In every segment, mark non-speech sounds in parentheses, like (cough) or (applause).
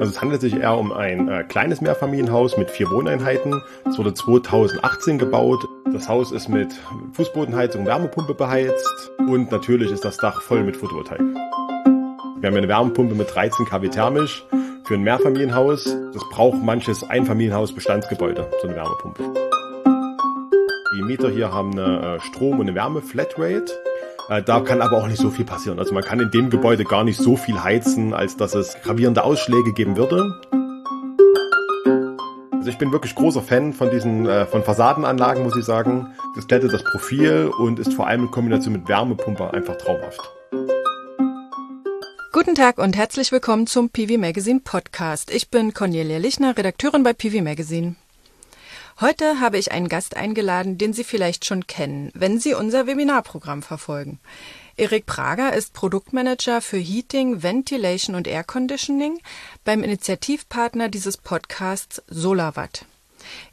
Also es handelt sich eher um ein äh, kleines Mehrfamilienhaus mit vier Wohneinheiten. Es wurde 2018 gebaut. Das Haus ist mit Fußbodenheizung Wärmepumpe beheizt und natürlich ist das Dach voll mit Photovoltaik. Wir haben eine Wärmepumpe mit 13 kW thermisch für ein Mehrfamilienhaus. Das braucht manches Einfamilienhaus Bestandsgebäude, so eine Wärmepumpe. Die Mieter hier haben eine äh, Strom- und eine Wärme-Flatrate. Äh, da kann aber auch nicht so viel passieren. Also man kann in dem Gebäude gar nicht so viel heizen, als dass es gravierende Ausschläge geben würde. Also ich bin wirklich großer Fan von diesen äh, von Fassadenanlagen, muss ich sagen. Das glättet das Profil und ist vor allem in Kombination mit Wärmepumpe einfach traumhaft. Guten Tag und herzlich willkommen zum PV Magazine Podcast. Ich bin Cornelia Lichner, Redakteurin bei PV Magazine. Heute habe ich einen Gast eingeladen, den Sie vielleicht schon kennen, wenn Sie unser Webinarprogramm verfolgen. Erik Prager ist Produktmanager für Heating, Ventilation und Air Conditioning beim Initiativpartner dieses Podcasts SolarWatt.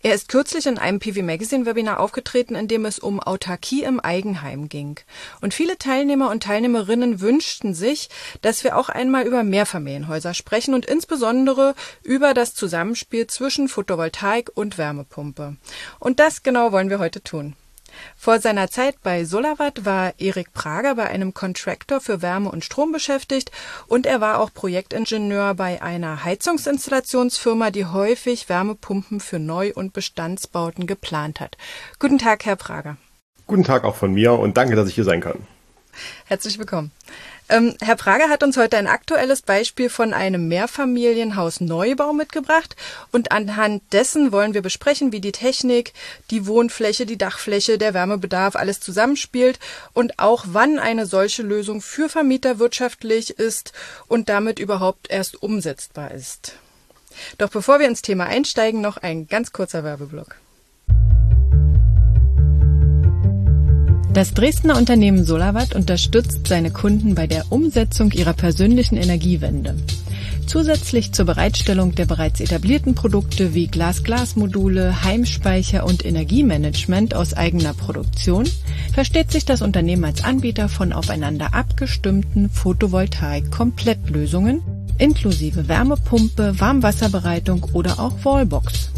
Er ist kürzlich in einem PV Magazine Webinar aufgetreten, in dem es um Autarkie im Eigenheim ging. Und viele Teilnehmer und Teilnehmerinnen wünschten sich, dass wir auch einmal über Mehrfamilienhäuser sprechen und insbesondere über das Zusammenspiel zwischen Photovoltaik und Wärmepumpe. Und das genau wollen wir heute tun. Vor seiner Zeit bei Solavat war Erik Prager bei einem Contractor für Wärme und Strom beschäftigt und er war auch Projektingenieur bei einer Heizungsinstallationsfirma, die häufig Wärmepumpen für Neu- und Bestandsbauten geplant hat. Guten Tag, Herr Prager. Guten Tag auch von mir und danke, dass ich hier sein kann. Herzlich willkommen. Ähm, Herr Prager hat uns heute ein aktuelles Beispiel von einem Mehrfamilienhaus Neubau mitgebracht und anhand dessen wollen wir besprechen, wie die Technik, die Wohnfläche, die Dachfläche, der Wärmebedarf alles zusammenspielt und auch wann eine solche Lösung für Vermieter wirtschaftlich ist und damit überhaupt erst umsetzbar ist. Doch bevor wir ins Thema einsteigen, noch ein ganz kurzer Werbeblock. Das Dresdner Unternehmen Solarwatt unterstützt seine Kunden bei der Umsetzung ihrer persönlichen Energiewende. Zusätzlich zur Bereitstellung der bereits etablierten Produkte wie Glas-Glas-Module, Heimspeicher und Energiemanagement aus eigener Produktion versteht sich das Unternehmen als Anbieter von aufeinander abgestimmten Photovoltaik-Komplettlösungen inklusive Wärmepumpe, Warmwasserbereitung oder auch Wallbox.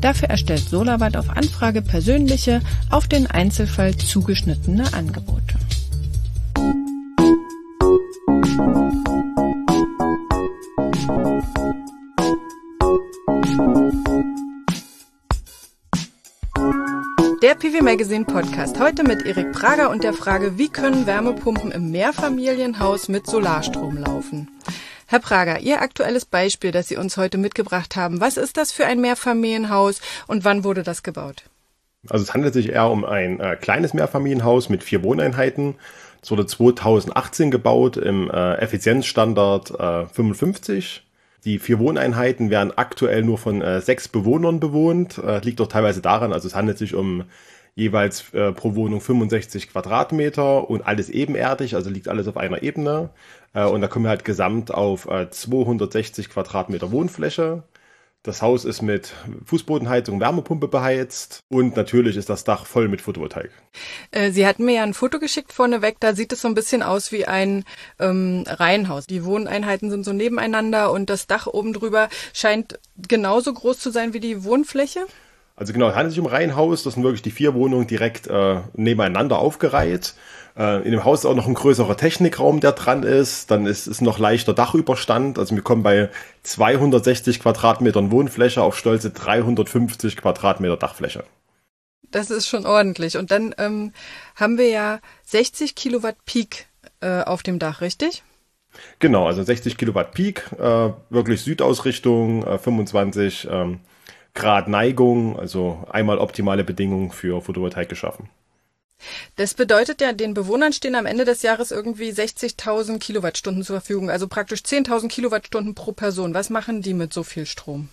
Dafür erstellt Solawatt auf Anfrage persönliche, auf den Einzelfall zugeschnittene Angebote. Der PV Magazine Podcast heute mit Erik Prager und der Frage, wie können Wärmepumpen im Mehrfamilienhaus mit Solarstrom laufen? Herr Prager, Ihr aktuelles Beispiel, das Sie uns heute mitgebracht haben, was ist das für ein Mehrfamilienhaus und wann wurde das gebaut? Also es handelt sich eher um ein äh, kleines Mehrfamilienhaus mit vier Wohneinheiten. Es wurde 2018 gebaut im äh, Effizienzstandard äh, 55. Die vier Wohneinheiten werden aktuell nur von äh, sechs Bewohnern bewohnt. Äh, liegt doch teilweise daran, also es handelt sich um jeweils äh, pro Wohnung 65 Quadratmeter und alles ebenerdig, also liegt alles auf einer Ebene. Äh, und da kommen wir halt gesamt auf äh, 260 Quadratmeter Wohnfläche. Das Haus ist mit Fußbodenheizung, Wärmepumpe beheizt und natürlich ist das Dach voll mit Photovoltaik. Äh, Sie hatten mir ja ein Foto geschickt vorneweg, da sieht es so ein bisschen aus wie ein ähm, Reihenhaus. Die Wohneinheiten sind so nebeneinander und das Dach oben drüber scheint genauso groß zu sein wie die Wohnfläche. Also genau, es handelt sich um Reihenhaus. Das sind wirklich die vier Wohnungen direkt äh, nebeneinander aufgereiht. Äh, in dem Haus ist auch noch ein größerer Technikraum, der dran ist. Dann ist, ist noch leichter Dachüberstand. Also wir kommen bei 260 Quadratmetern Wohnfläche auf stolze 350 Quadratmeter Dachfläche. Das ist schon ordentlich. Und dann ähm, haben wir ja 60 Kilowatt Peak äh, auf dem Dach, richtig? Genau, also 60 Kilowatt Peak, äh, wirklich Südausrichtung, äh, 25 ähm, Grad Neigung, also einmal optimale Bedingungen für Photovoltaik geschaffen. Das bedeutet ja, den Bewohnern stehen am Ende des Jahres irgendwie 60.000 Kilowattstunden zur Verfügung, also praktisch 10.000 Kilowattstunden pro Person. Was machen die mit so viel Strom?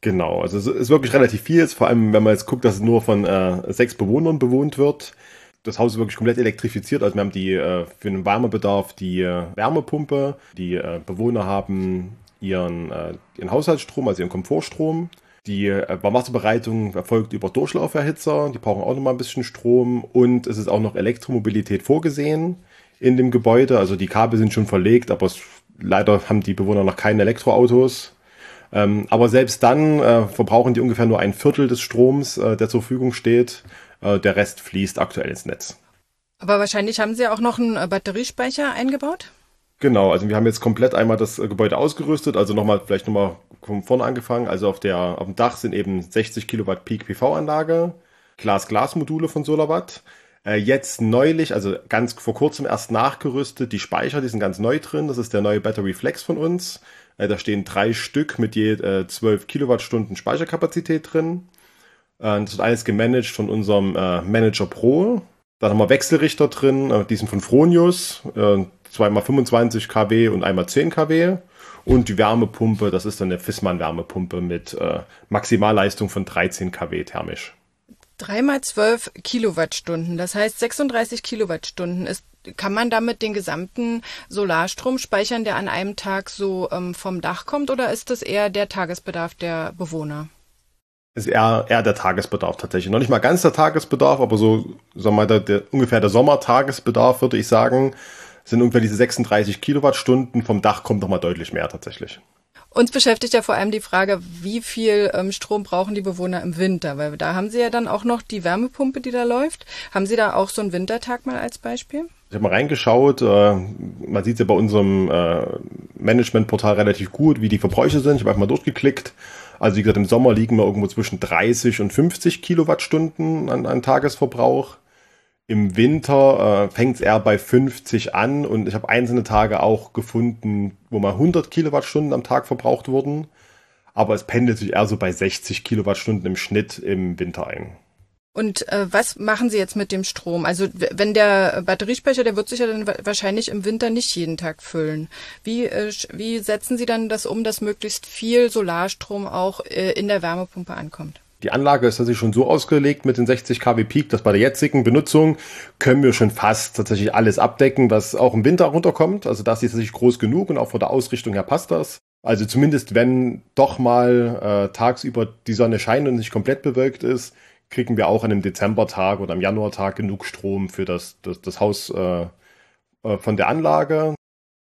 Genau, also es ist wirklich relativ viel, vor allem wenn man jetzt guckt, dass es nur von äh, sechs Bewohnern bewohnt wird. Das Haus ist wirklich komplett elektrifiziert, also wir haben die äh, für den Wärmebedarf die äh, Wärmepumpe, die äh, Bewohner haben ihren, äh, ihren Haushaltsstrom, also ihren Komfortstrom die äh, Warmwasserbereitung erfolgt über Durchlauferhitzer, die brauchen auch nochmal ein bisschen Strom und es ist auch noch Elektromobilität vorgesehen in dem Gebäude. Also die Kabel sind schon verlegt, aber es leider haben die Bewohner noch keine Elektroautos. Ähm, aber selbst dann äh, verbrauchen die ungefähr nur ein Viertel des Stroms, äh, der zur Verfügung steht. Äh, der Rest fließt aktuell ins Netz. Aber wahrscheinlich haben Sie auch noch einen äh, Batteriespeicher eingebaut? Genau, also wir haben jetzt komplett einmal das äh, Gebäude ausgerüstet, also nochmal, vielleicht nochmal von vorne angefangen. Also auf der, auf dem Dach sind eben 60 Kilowatt Peak PV-Anlage, Glas-Glas-Module von SolarWatt. Äh, jetzt neulich, also ganz vor kurzem erst nachgerüstet, die Speicher, die sind ganz neu drin. Das ist der neue Battery Flex von uns. Äh, da stehen drei Stück mit je äh, 12 Kilowattstunden Speicherkapazität drin. Äh, das wird alles gemanagt von unserem äh, Manager Pro. Dann haben wir Wechselrichter drin, äh, die sind von Fronius, äh, zweimal 25 kW und einmal 10 kW. Und die Wärmepumpe, das ist dann eine Fissmann Wärmepumpe mit äh, Maximalleistung von 13 kW thermisch. 3 mal 12 Kilowattstunden, das heißt 36 Kilowattstunden ist kann man damit den gesamten Solarstrom speichern, der an einem Tag so ähm, vom Dach kommt, oder ist das eher der Tagesbedarf der Bewohner? ist eher, eher der Tagesbedarf tatsächlich. Noch nicht mal ganz der Tagesbedarf, aber so, sagen wir mal, der, der, ungefähr der Sommertagesbedarf, würde ich sagen, sind ungefähr diese 36 Kilowattstunden. Vom Dach kommt nochmal deutlich mehr tatsächlich. Uns beschäftigt ja vor allem die Frage, wie viel ähm, Strom brauchen die Bewohner im Winter? Weil da haben Sie ja dann auch noch die Wärmepumpe, die da läuft. Haben Sie da auch so einen Wintertag mal als Beispiel? Ich habe mal reingeschaut. Äh, man sieht ja bei unserem äh, Managementportal relativ gut, wie die Verbräuche sind. Ich habe einfach mal durchgeklickt. Also wie gesagt, im Sommer liegen wir irgendwo zwischen 30 und 50 Kilowattstunden an, an Tagesverbrauch. Im Winter äh, fängt es eher bei 50 an und ich habe einzelne Tage auch gefunden, wo mal 100 Kilowattstunden am Tag verbraucht wurden. Aber es pendelt sich eher so bei 60 Kilowattstunden im Schnitt im Winter ein. Und äh, was machen Sie jetzt mit dem Strom? Also wenn der Batteriespeicher, der wird sich ja dann wahrscheinlich im Winter nicht jeden Tag füllen. Wie, äh, wie setzen Sie dann das um, dass möglichst viel Solarstrom auch äh, in der Wärmepumpe ankommt? Die Anlage ist tatsächlich schon so ausgelegt mit den 60 kW Peak, dass bei der jetzigen Benutzung können wir schon fast tatsächlich alles abdecken, was auch im Winter runterkommt. Also das ist tatsächlich groß genug und auch von der Ausrichtung her passt das. Also zumindest wenn doch mal äh, tagsüber die Sonne scheint und nicht komplett bewölkt ist, kriegen wir auch an einem Dezembertag oder am Januartag genug Strom für das, das, das Haus äh, äh, von der Anlage.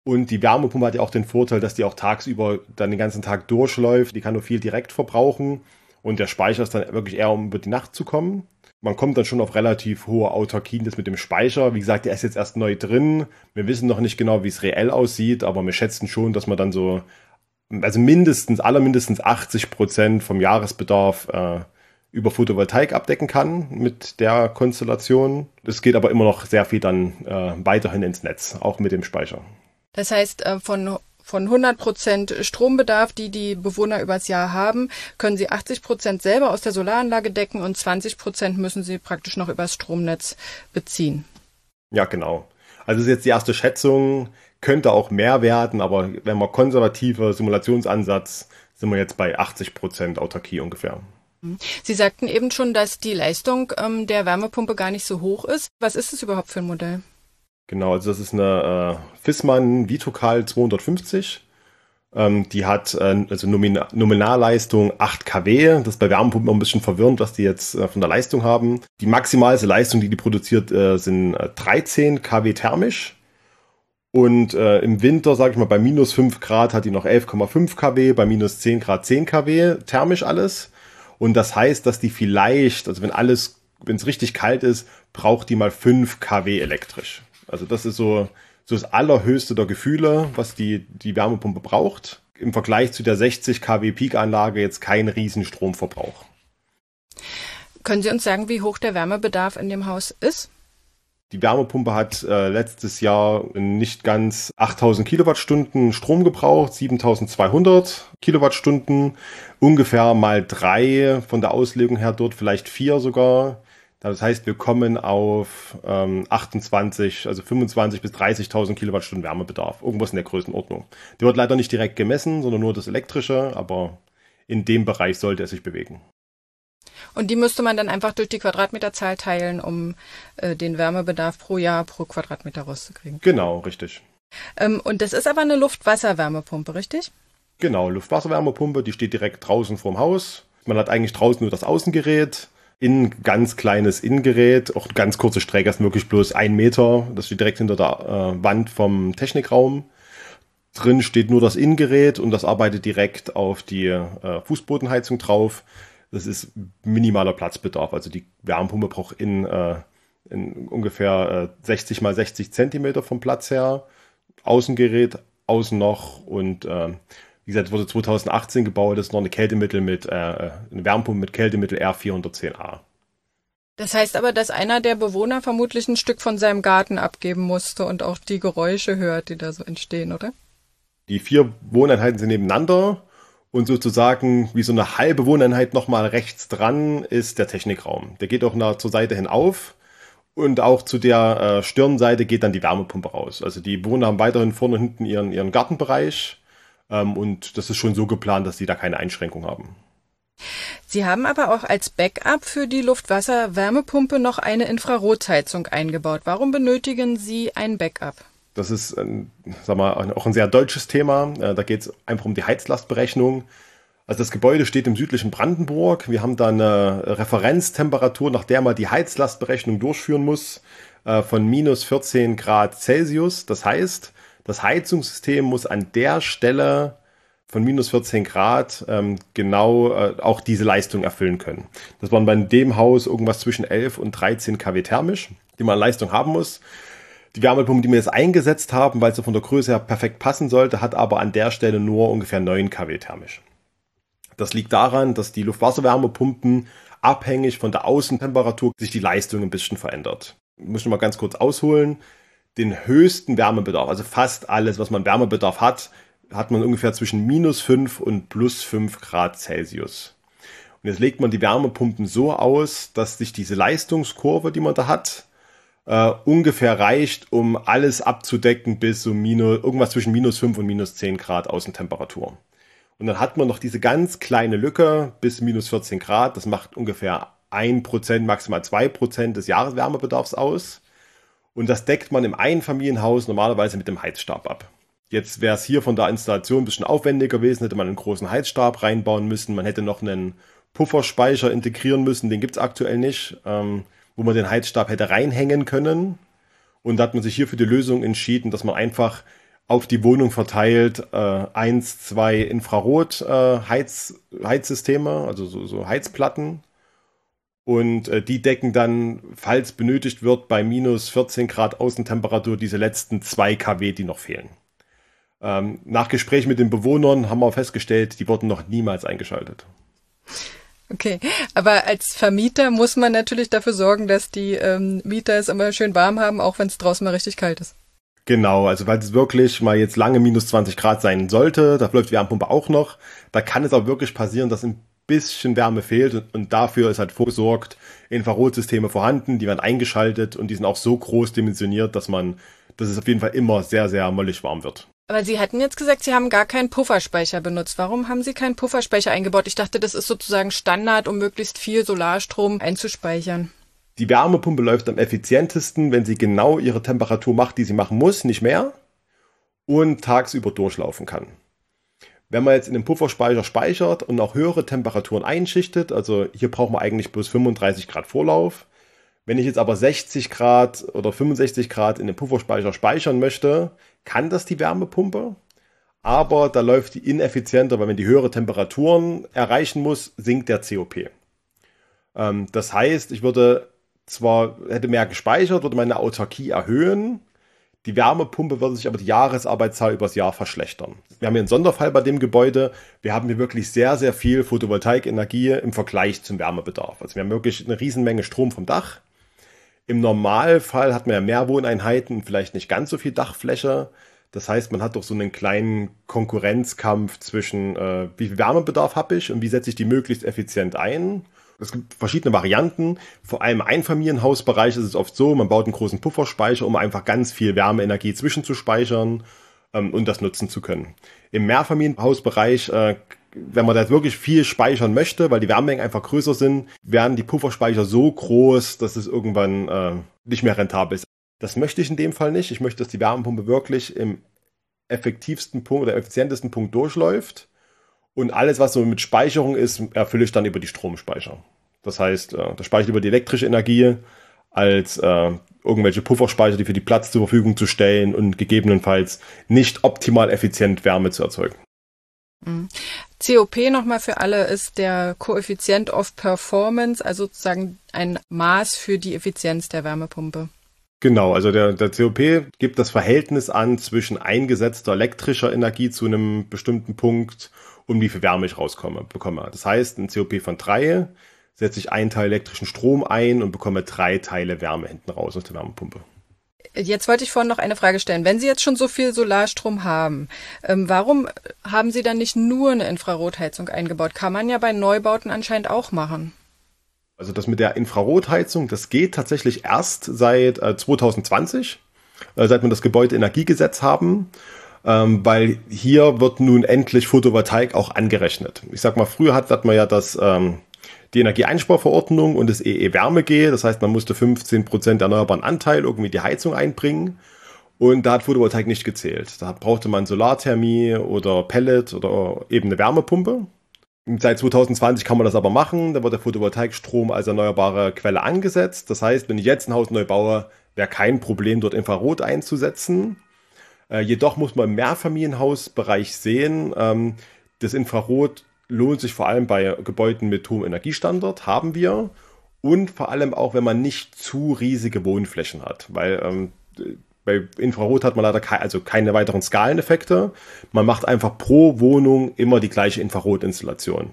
Und die Wärmepumpe hat ja auch den Vorteil, dass die auch tagsüber dann den ganzen Tag durchläuft. Die kann nur viel direkt verbrauchen. Und der Speicher ist dann wirklich eher, um über die Nacht zu kommen. Man kommt dann schon auf relativ hohe Autarkien das mit dem Speicher. Wie gesagt, der ist jetzt erst neu drin. Wir wissen noch nicht genau, wie es reell aussieht, aber wir schätzen schon, dass man dann so, also mindestens, allermindestens 80 Prozent vom Jahresbedarf äh, über Photovoltaik abdecken kann mit der Konstellation. Es geht aber immer noch sehr viel dann äh, weiterhin ins Netz, auch mit dem Speicher. Das heißt, äh, von von 100 Prozent Strombedarf, die die Bewohner übers Jahr haben, können sie 80 Prozent selber aus der Solaranlage decken und 20 Prozent müssen sie praktisch noch übers Stromnetz beziehen. Ja, genau. Also das ist jetzt die erste Schätzung, könnte auch mehr werden, aber wenn man konservativer Simulationsansatz, sind wir jetzt bei 80 Prozent Autarkie ungefähr. Sie sagten eben schon, dass die Leistung ähm, der Wärmepumpe gar nicht so hoch ist. Was ist es überhaupt für ein Modell? Genau, also das ist eine äh, Fissmann Vitocal 250. Ähm, die hat äh, also Nomin Nominalleistung 8 kW. Das ist bei Wärmepumpen ein bisschen verwirrend, was die jetzt äh, von der Leistung haben. Die maximalste Leistung, die die produziert, äh, sind 13 äh, kW thermisch. Und äh, im Winter, sage ich mal, bei minus 5 Grad hat die noch 11,5 kW, bei minus 10 Grad 10 kW thermisch alles. Und das heißt, dass die vielleicht, also wenn alles, wenn es richtig kalt ist, braucht die mal 5 kW elektrisch. Also das ist so, so das allerhöchste der Gefühle, was die, die Wärmepumpe braucht. Im Vergleich zu der 60 kW Peak-Anlage jetzt kein Riesenstromverbrauch. Können Sie uns sagen, wie hoch der Wärmebedarf in dem Haus ist? Die Wärmepumpe hat äh, letztes Jahr nicht ganz 8000 Kilowattstunden Strom gebraucht, 7200 Kilowattstunden, ungefähr mal drei von der Auslegung her dort, vielleicht vier sogar. Das heißt, wir kommen auf ähm, 28, also 25 bis 30.000 Kilowattstunden Wärmebedarf. Irgendwas in der Größenordnung. Der wird leider nicht direkt gemessen, sondern nur das elektrische, aber in dem Bereich sollte es sich bewegen. Und die müsste man dann einfach durch die Quadratmeterzahl teilen, um äh, den Wärmebedarf pro Jahr pro Quadratmeter rauszukriegen. Genau, richtig. Ähm, und das ist aber eine Luft-Wasser-Wärmepumpe, richtig? Genau, Luft-Wasser-Wärmepumpe, die steht direkt draußen vorm Haus. Man hat eigentlich draußen nur das Außengerät, in ganz kleines Innengerät, auch ganz kurze Strecke, ist wirklich bloß ein Meter, das steht direkt hinter der äh, Wand vom Technikraum. Drin steht nur das Innengerät und das arbeitet direkt auf die äh, Fußbodenheizung drauf. Das ist minimaler Platzbedarf. Also die Wärmepumpe braucht in, äh, in ungefähr äh, 60 mal 60 Zentimeter vom Platz her. Außengerät, außen noch und äh, wie gesagt, wurde 2018 gebaut, das ist noch eine Kältemittel mit, äh, eine Wärmepumpe mit Kältemittel R410A. Das heißt aber, dass einer der Bewohner vermutlich ein Stück von seinem Garten abgeben musste und auch die Geräusche hört, die da so entstehen, oder? Die vier Wohneinheiten sind nebeneinander und sozusagen wie so eine halbe Wohneinheit nochmal rechts dran ist der Technikraum. Der geht auch nach, zur Seite hin auf und auch zu der äh, Stirnseite geht dann die Wärmepumpe raus. Also die Bewohner haben weiterhin vorne und hinten ihren, ihren Gartenbereich ähm, und das ist schon so geplant, dass sie da keine Einschränkung haben. Sie haben aber auch als Backup für die Luftwasser-Wärmepumpe noch eine Infrarotheizung eingebaut. Warum benötigen Sie ein Backup? Das ist, ein, sag mal, auch ein sehr deutsches Thema. Äh, da geht es einfach um die Heizlastberechnung. Also das Gebäude steht im südlichen Brandenburg. Wir haben da eine Referenztemperatur, nach der man die Heizlastberechnung durchführen muss, äh, von minus 14 Grad Celsius. Das heißt, das Heizungssystem muss an der Stelle von minus 14 Grad ähm, genau äh, auch diese Leistung erfüllen können. Das waren bei dem Haus irgendwas zwischen 11 und 13 kW thermisch, die man an Leistung haben muss. Die Wärmepumpe, die wir jetzt eingesetzt haben, weil sie von der Größe her perfekt passen sollte, hat aber an der Stelle nur ungefähr 9 kW thermisch. Das liegt daran, dass die Luftwasserwärmepumpen abhängig von der Außentemperatur sich die Leistung ein bisschen verändert. Ich muss noch mal ganz kurz ausholen. Den höchsten Wärmebedarf, also fast alles, was man Wärmebedarf hat, hat man ungefähr zwischen minus 5 und plus 5 Grad Celsius. Und jetzt legt man die Wärmepumpen so aus, dass sich diese Leistungskurve, die man da hat, äh, ungefähr reicht, um alles abzudecken bis so minus, irgendwas zwischen minus 5 und minus 10 Grad Außentemperatur. Und dann hat man noch diese ganz kleine Lücke bis minus 14 Grad. Das macht ungefähr 1%, maximal 2% des Jahreswärmebedarfs aus. Und das deckt man im Einfamilienhaus normalerweise mit dem Heizstab ab. Jetzt wäre es hier von der Installation ein bisschen aufwendiger gewesen, hätte man einen großen Heizstab reinbauen müssen, man hätte noch einen Pufferspeicher integrieren müssen, den gibt es aktuell nicht. Ähm, wo man den Heizstab hätte reinhängen können. Und da hat man sich hier für die Lösung entschieden, dass man einfach auf die Wohnung verteilt äh, eins, zwei Infrarot-Heizsysteme, äh, also so, so, Heizplatten. Und äh, die decken dann, falls benötigt wird, bei minus 14 Grad Außentemperatur diese letzten zwei kW, die noch fehlen. Ähm, nach Gespräch mit den Bewohnern haben wir festgestellt, die wurden noch niemals eingeschaltet. Okay, aber als Vermieter muss man natürlich dafür sorgen, dass die ähm, Mieter es immer schön warm haben, auch wenn es draußen mal richtig kalt ist. Genau, also weil es wirklich mal jetzt lange minus 20 Grad sein sollte, da läuft die Wärmepumpe auch noch, da kann es auch wirklich passieren, dass ein bisschen Wärme fehlt und, und dafür ist halt vorgesorgt, Infrarotsysteme vorhanden, die werden eingeschaltet und die sind auch so groß dimensioniert, dass man, dass es auf jeden Fall immer sehr, sehr mollig warm wird. Aber Sie hatten jetzt gesagt, Sie haben gar keinen Pufferspeicher benutzt. Warum haben Sie keinen Pufferspeicher eingebaut? Ich dachte, das ist sozusagen Standard, um möglichst viel Solarstrom einzuspeichern. Die Wärmepumpe läuft am effizientesten, wenn sie genau ihre Temperatur macht, die sie machen muss, nicht mehr, und tagsüber durchlaufen kann. Wenn man jetzt in den Pufferspeicher speichert und auch höhere Temperaturen einschichtet, also hier braucht man eigentlich bloß 35 Grad Vorlauf. Wenn ich jetzt aber 60 Grad oder 65 Grad in den Pufferspeicher speichern möchte, kann das die Wärmepumpe, aber da läuft die ineffizienter, weil wenn die höhere Temperaturen erreichen muss, sinkt der COP. Ähm, das heißt, ich würde zwar, hätte mehr gespeichert, würde meine Autarkie erhöhen, die Wärmepumpe würde sich aber die Jahresarbeitszahl übers Jahr verschlechtern. Wir haben hier einen Sonderfall bei dem Gebäude. Wir haben hier wirklich sehr, sehr viel Photovoltaikenergie im Vergleich zum Wärmebedarf. Also wir haben wirklich eine Riesenmenge Strom vom Dach. Im Normalfall hat man ja mehr Wohneinheiten und vielleicht nicht ganz so viel Dachfläche. Das heißt, man hat doch so einen kleinen Konkurrenzkampf zwischen, äh, wie viel Wärmebedarf habe ich und wie setze ich die möglichst effizient ein. Es gibt verschiedene Varianten. Vor allem im Einfamilienhausbereich ist es oft so, man baut einen großen Pufferspeicher, um einfach ganz viel Wärmeenergie zwischenzuspeichern ähm, und das nutzen zu können. Im Mehrfamilienhausbereich äh, wenn man da wirklich viel speichern möchte, weil die Wärmemengen einfach größer sind, werden die Pufferspeicher so groß, dass es irgendwann äh, nicht mehr rentabel ist. Das möchte ich in dem Fall nicht. Ich möchte, dass die Wärmepumpe wirklich im effektivsten Punkt oder effizientesten Punkt durchläuft. Und alles, was so mit Speicherung ist, erfülle ich dann über die Stromspeicher. Das heißt, äh, das speichere ich über die elektrische Energie, als äh, irgendwelche Pufferspeicher, die für die Platz zur Verfügung zu stellen und gegebenenfalls nicht optimal effizient Wärme zu erzeugen. Mhm. COP nochmal für alle ist der Koeffizient of Performance, also sozusagen ein Maß für die Effizienz der Wärmepumpe. Genau, also der, der COP gibt das Verhältnis an zwischen eingesetzter elektrischer Energie zu einem bestimmten Punkt, um wie viel Wärme ich rauskomme, bekomme. Das heißt, ein COP von drei setze ich einen Teil elektrischen Strom ein und bekomme drei Teile Wärme hinten raus aus der Wärmepumpe. Jetzt wollte ich vorhin noch eine Frage stellen. Wenn Sie jetzt schon so viel Solarstrom haben, ähm, warum haben Sie dann nicht nur eine Infrarotheizung eingebaut? Kann man ja bei Neubauten anscheinend auch machen. Also das mit der Infrarotheizung, das geht tatsächlich erst seit äh, 2020, äh, seit wir das Gebäudeenergiegesetz haben, ähm, weil hier wird nun endlich Photovoltaik auch angerechnet. Ich sag mal, früher hat, hat man ja das ähm, die Energieeinsparverordnung und das EE-Wärme-G. Das heißt, man musste 15 Prozent erneuerbaren Anteil irgendwie die Heizung einbringen. Und da hat Photovoltaik nicht gezählt. Da brauchte man Solarthermie oder Pellet oder eben eine Wärmepumpe. Seit 2020 kann man das aber machen. Da wird der Photovoltaikstrom als erneuerbare Quelle angesetzt. Das heißt, wenn ich jetzt ein Haus neu baue, wäre kein Problem, dort Infrarot einzusetzen. Äh, jedoch muss man im Mehrfamilienhausbereich sehen, ähm, das Infrarot lohnt sich vor allem bei Gebäuden mit hohem Energiestandard, haben wir. Und vor allem auch, wenn man nicht zu riesige Wohnflächen hat. Weil ähm, bei Infrarot hat man leider ke also keine weiteren Skaleneffekte. Man macht einfach pro Wohnung immer die gleiche Infrarotinstallation.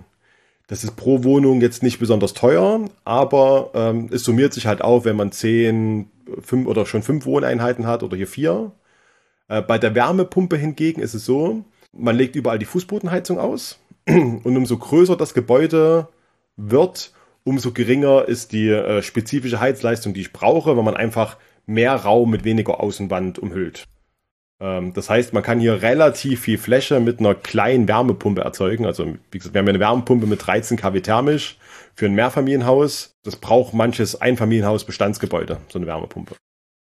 Das ist pro Wohnung jetzt nicht besonders teuer, aber ähm, es summiert sich halt auf, wenn man zehn, fünf oder schon fünf Wohneinheiten hat oder hier vier. Äh, bei der Wärmepumpe hingegen ist es so, man legt überall die Fußbodenheizung aus (clears throat) und umso größer das Gebäude wird, umso geringer ist die äh, spezifische Heizleistung, die ich brauche, weil man einfach mehr Raum mit weniger Außenwand umhüllt. Ähm, das heißt, man kann hier relativ viel Fläche mit einer kleinen Wärmepumpe erzeugen. Also, wie gesagt, wir haben ja eine Wärmepumpe mit 13 kW thermisch für ein Mehrfamilienhaus. Das braucht manches Einfamilienhaus Bestandsgebäude, so eine Wärmepumpe.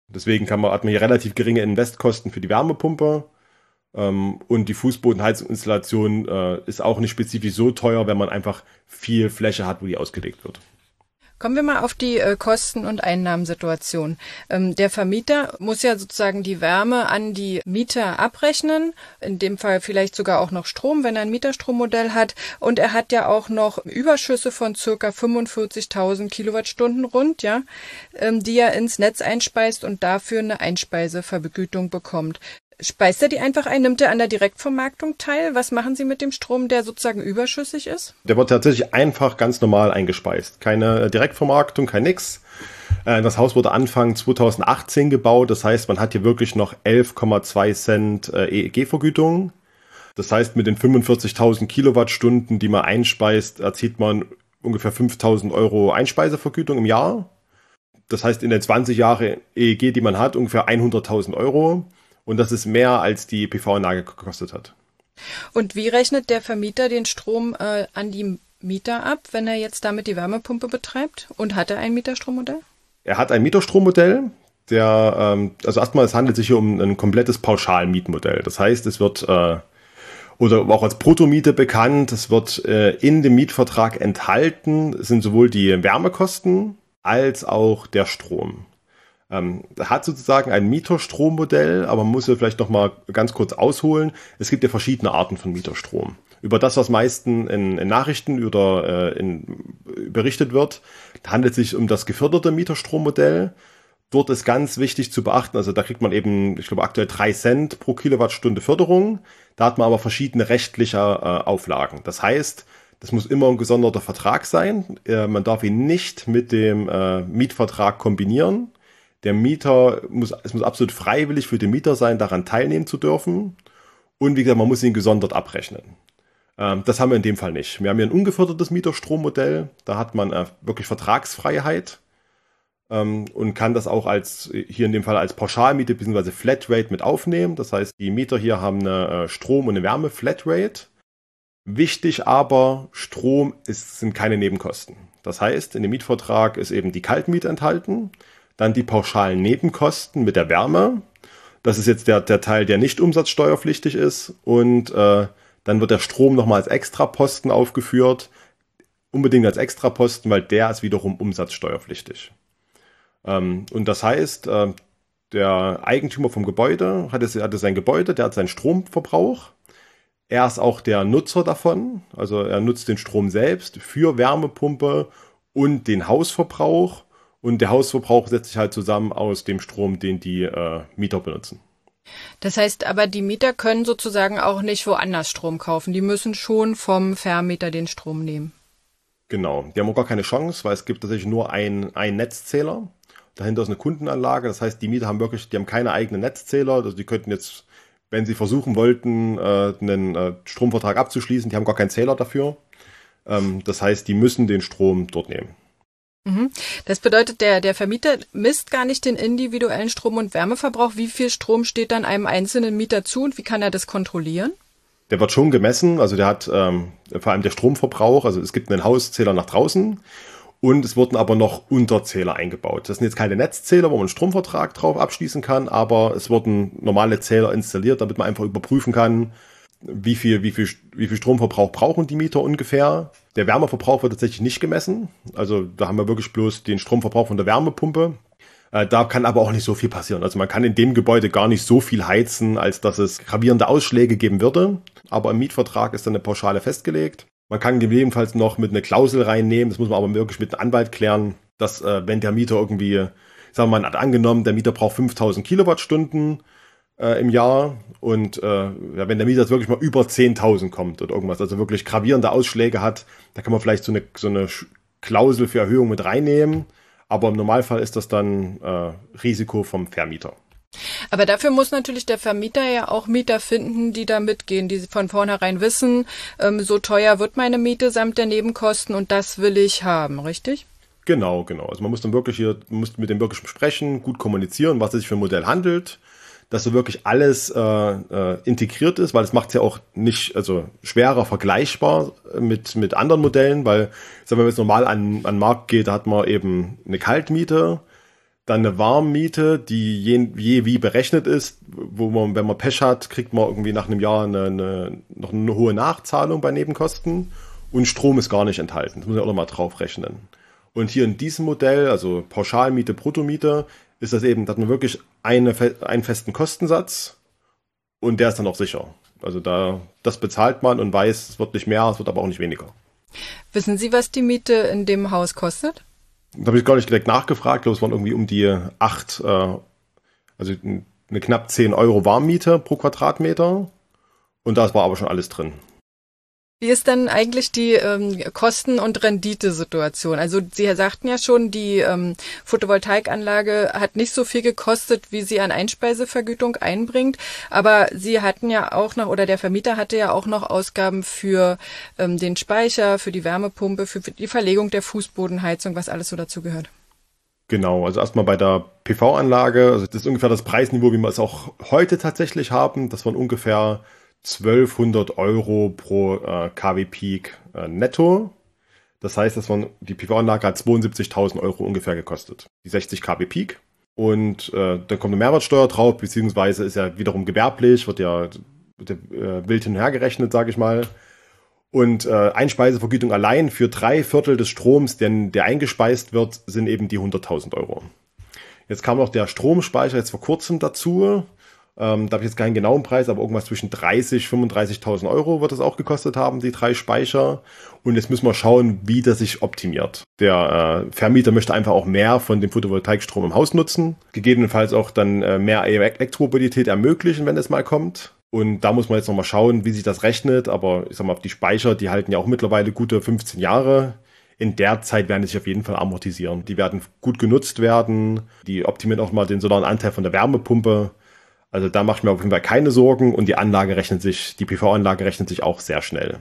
Deswegen kann man, hat man hier relativ geringe Investkosten für die Wärmepumpe ähm, und die Fußbodenheizungsinstallation äh, ist auch nicht spezifisch so teuer, wenn man einfach viel Fläche hat, wo die ausgelegt wird. Kommen wir mal auf die äh, Kosten- und Einnahmensituation. Ähm, der Vermieter muss ja sozusagen die Wärme an die Mieter abrechnen, in dem Fall vielleicht sogar auch noch Strom, wenn er ein Mieterstrommodell hat. Und er hat ja auch noch Überschüsse von circa 45.000 Kilowattstunden rund, ja, ähm, die er ins Netz einspeist und dafür eine Einspeisevergütung bekommt. Speist er die einfach ein? Nimmt er an der Direktvermarktung teil? Was machen Sie mit dem Strom, der sozusagen überschüssig ist? Der wird tatsächlich einfach ganz normal eingespeist. Keine Direktvermarktung, kein nix. Äh, das Haus wurde Anfang 2018 gebaut. Das heißt, man hat hier wirklich noch 11,2 Cent äh, EEG-Vergütung. Das heißt, mit den 45.000 Kilowattstunden, die man einspeist, erzielt man ungefähr 5.000 Euro Einspeisevergütung im Jahr. Das heißt, in den 20 Jahre EEG, die man hat, ungefähr 100.000 Euro. Und das ist mehr, als die PV-Anlage gekostet hat. Und wie rechnet der Vermieter den Strom äh, an die Mieter ab, wenn er jetzt damit die Wärmepumpe betreibt? Und hat er ein Mieterstrommodell? Er hat ein Mieterstrommodell. Der, ähm, also erstmal, es handelt sich hier um ein komplettes Pauschalmietmodell. Das heißt, es wird äh, oder auch als Bruttomiete bekannt. Es wird äh, in dem Mietvertrag enthalten, sind sowohl die Wärmekosten als auch der Strom. Ähm, hat sozusagen ein Mieterstrommodell, aber man muss ja vielleicht noch mal ganz kurz ausholen. Es gibt ja verschiedene Arten von Mieterstrom. Über das, was meisten in, in Nachrichten oder äh, in, berichtet wird, handelt es sich um das geförderte Mieterstrommodell. Dort ist ganz wichtig zu beachten, also da kriegt man eben, ich glaube aktuell drei Cent pro Kilowattstunde Förderung. Da hat man aber verschiedene rechtliche äh, Auflagen. Das heißt, das muss immer ein gesonderter Vertrag sein. Äh, man darf ihn nicht mit dem äh, Mietvertrag kombinieren. Der Mieter muss, es muss absolut freiwillig für den Mieter sein, daran teilnehmen zu dürfen. Und wie gesagt, man muss ihn gesondert abrechnen. Ähm, das haben wir in dem Fall nicht. Wir haben hier ein ungefördertes Mieterstrommodell. Da hat man äh, wirklich Vertragsfreiheit ähm, und kann das auch als, hier in dem Fall als Pauschalmiete bzw. Flatrate mit aufnehmen. Das heißt, die Mieter hier haben eine äh, Strom- und eine Wärme-Flatrate. Wichtig aber, Strom ist, sind keine Nebenkosten. Das heißt, in dem Mietvertrag ist eben die Kaltmiete enthalten. Dann die pauschalen Nebenkosten mit der Wärme. Das ist jetzt der, der Teil, der nicht umsatzsteuerpflichtig ist. Und äh, dann wird der Strom nochmal als Extraposten aufgeführt. Unbedingt als Extraposten, weil der ist wiederum umsatzsteuerpflichtig. Ähm, und das heißt, äh, der Eigentümer vom Gebäude hatte, hatte sein Gebäude, der hat seinen Stromverbrauch. Er ist auch der Nutzer davon, also er nutzt den Strom selbst für Wärmepumpe und den Hausverbrauch. Und der Hausverbrauch setzt sich halt zusammen aus dem Strom, den die äh, Mieter benutzen. Das heißt aber, die Mieter können sozusagen auch nicht woanders Strom kaufen. Die müssen schon vom Vermieter den Strom nehmen. Genau, die haben auch gar keine Chance, weil es gibt tatsächlich nur einen Netzzähler. Dahinter ist eine Kundenanlage. Das heißt, die Mieter haben wirklich, die haben keine eigenen Netzzähler. Also die könnten jetzt, wenn sie versuchen wollten, äh, einen äh, Stromvertrag abzuschließen, die haben gar keinen Zähler dafür. Ähm, das heißt, die müssen den Strom dort nehmen. Mhm. Das bedeutet, der, der Vermieter misst gar nicht den individuellen Strom- und Wärmeverbrauch. Wie viel Strom steht dann einem einzelnen Mieter zu und wie kann er das kontrollieren? Der wird schon gemessen, also der hat ähm, vor allem der Stromverbrauch, also es gibt einen Hauszähler nach draußen und es wurden aber noch Unterzähler eingebaut. Das sind jetzt keine Netzzähler, wo man einen Stromvertrag drauf abschließen kann, aber es wurden normale Zähler installiert, damit man einfach überprüfen kann, wie viel, wie viel, wie viel Stromverbrauch brauchen die Mieter ungefähr. Der Wärmeverbrauch wird tatsächlich nicht gemessen. Also da haben wir wirklich bloß den Stromverbrauch von der Wärmepumpe. Äh, da kann aber auch nicht so viel passieren. Also man kann in dem Gebäude gar nicht so viel heizen, als dass es gravierende Ausschläge geben würde. Aber im Mietvertrag ist dann eine Pauschale festgelegt. Man kann gegebenenfalls noch mit einer Klausel reinnehmen, das muss man aber wirklich mit einem Anwalt klären, dass äh, wenn der Mieter irgendwie, sagen wir mal, hat angenommen, der Mieter braucht 5000 Kilowattstunden äh, im Jahr und äh, ja, wenn der Mieter jetzt wirklich mal über 10.000 kommt oder irgendwas, also wirklich gravierende Ausschläge hat, da kann man vielleicht so eine, so eine Klausel für Erhöhung mit reinnehmen, aber im Normalfall ist das dann äh, Risiko vom Vermieter. Aber dafür muss natürlich der Vermieter ja auch Mieter finden, die da mitgehen, die von vornherein wissen, ähm, so teuer wird meine Miete samt der Nebenkosten und das will ich haben, richtig? Genau, genau. Also man muss dann wirklich hier, muss mit dem wirklich sprechen, gut kommunizieren, was es sich für ein Modell handelt, dass so wirklich alles äh, äh, integriert ist, weil es macht es ja auch nicht, also schwerer vergleichbar mit, mit anderen Modellen, weil, sagen wir, wenn man jetzt normal an, an den Markt geht, da hat man eben eine Kaltmiete, dann eine Warmmiete, die je, je wie berechnet ist, wo man, wenn man Pech hat, kriegt man irgendwie nach einem Jahr eine, eine, noch eine hohe Nachzahlung bei Nebenkosten und Strom ist gar nicht enthalten. Das muss man auch nochmal drauf rechnen. Und hier in diesem Modell, also Pauschalmiete, Bruttomiete, ist das eben, da hat man wirklich eine, einen festen Kostensatz und der ist dann auch sicher. Also da, das bezahlt man und weiß, es wird nicht mehr, es wird aber auch nicht weniger. Wissen Sie, was die Miete in dem Haus kostet? Da habe ich gar nicht direkt nachgefragt. Ich glaube, es waren irgendwie um die acht, äh, also eine knapp 10 Euro Warmmiete pro Quadratmeter. Und das war aber schon alles drin. Wie ist denn eigentlich die ähm, Kosten- und Renditesituation? Also Sie sagten ja schon, die ähm, Photovoltaikanlage hat nicht so viel gekostet, wie sie an Einspeisevergütung einbringt. Aber Sie hatten ja auch noch, oder der Vermieter hatte ja auch noch Ausgaben für ähm, den Speicher, für die Wärmepumpe, für, für die Verlegung der Fußbodenheizung, was alles so dazu gehört. Genau, also erstmal bei der PV-Anlage, also das ist ungefähr das Preisniveau, wie wir es auch heute tatsächlich haben. Das waren ungefähr 1200 Euro pro äh, KW Peak äh, netto. Das heißt, das waren, die PV-Anlage hat 72.000 Euro ungefähr gekostet. Die 60 kW Peak. Und äh, dann kommt eine Mehrwertsteuer drauf, beziehungsweise ist ja wiederum gewerblich, wird ja, wird ja äh, wild hin und her gerechnet, sage ich mal. Und äh, Einspeisevergütung allein für drei Viertel des Stroms, denn der eingespeist wird, sind eben die 100.000 Euro. Jetzt kam noch der Stromspeicher jetzt vor kurzem dazu. Ähm, da habe ich jetzt keinen genauen Preis, aber irgendwas zwischen 30, 35.000 Euro wird es auch gekostet haben, die drei Speicher. Und jetzt müssen wir schauen, wie das sich optimiert. Der äh, Vermieter möchte einfach auch mehr von dem Photovoltaikstrom im Haus nutzen, gegebenenfalls auch dann äh, mehr Elektromobilität ermöglichen, wenn es mal kommt. Und da muss man jetzt nochmal schauen, wie sich das rechnet. Aber ich sag mal, die Speicher, die halten ja auch mittlerweile gute 15 Jahre. In der Zeit werden die sich auf jeden Fall amortisieren. Die werden gut genutzt werden. Die optimieren auch mal den solaren Anteil von der Wärmepumpe. Also da mache ich mir auf jeden Fall keine Sorgen und die Anlage rechnet sich, die PV-Anlage rechnet sich auch sehr schnell.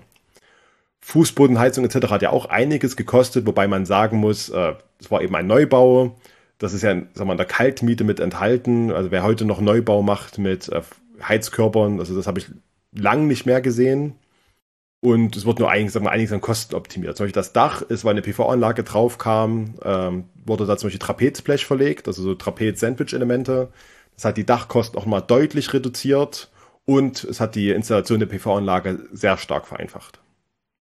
Fußbodenheizung etc. hat ja auch einiges gekostet, wobei man sagen muss, äh, es war eben ein Neubau. Das ist ja sagen wir, in der Kaltmiete mit enthalten. Also wer heute noch Neubau macht mit äh, Heizkörpern, also das habe ich lang nicht mehr gesehen. Und es wird nur einiges, sagen wir, einiges an Kosten optimiert. Zum Beispiel das Dach ist, weil eine PV-Anlage drauf kam, ähm, wurde da zum Beispiel Trapezblech verlegt, also so Trapez-Sandwich-Elemente. Es hat die Dachkosten auch mal deutlich reduziert und es hat die Installation der PV-Anlage sehr stark vereinfacht.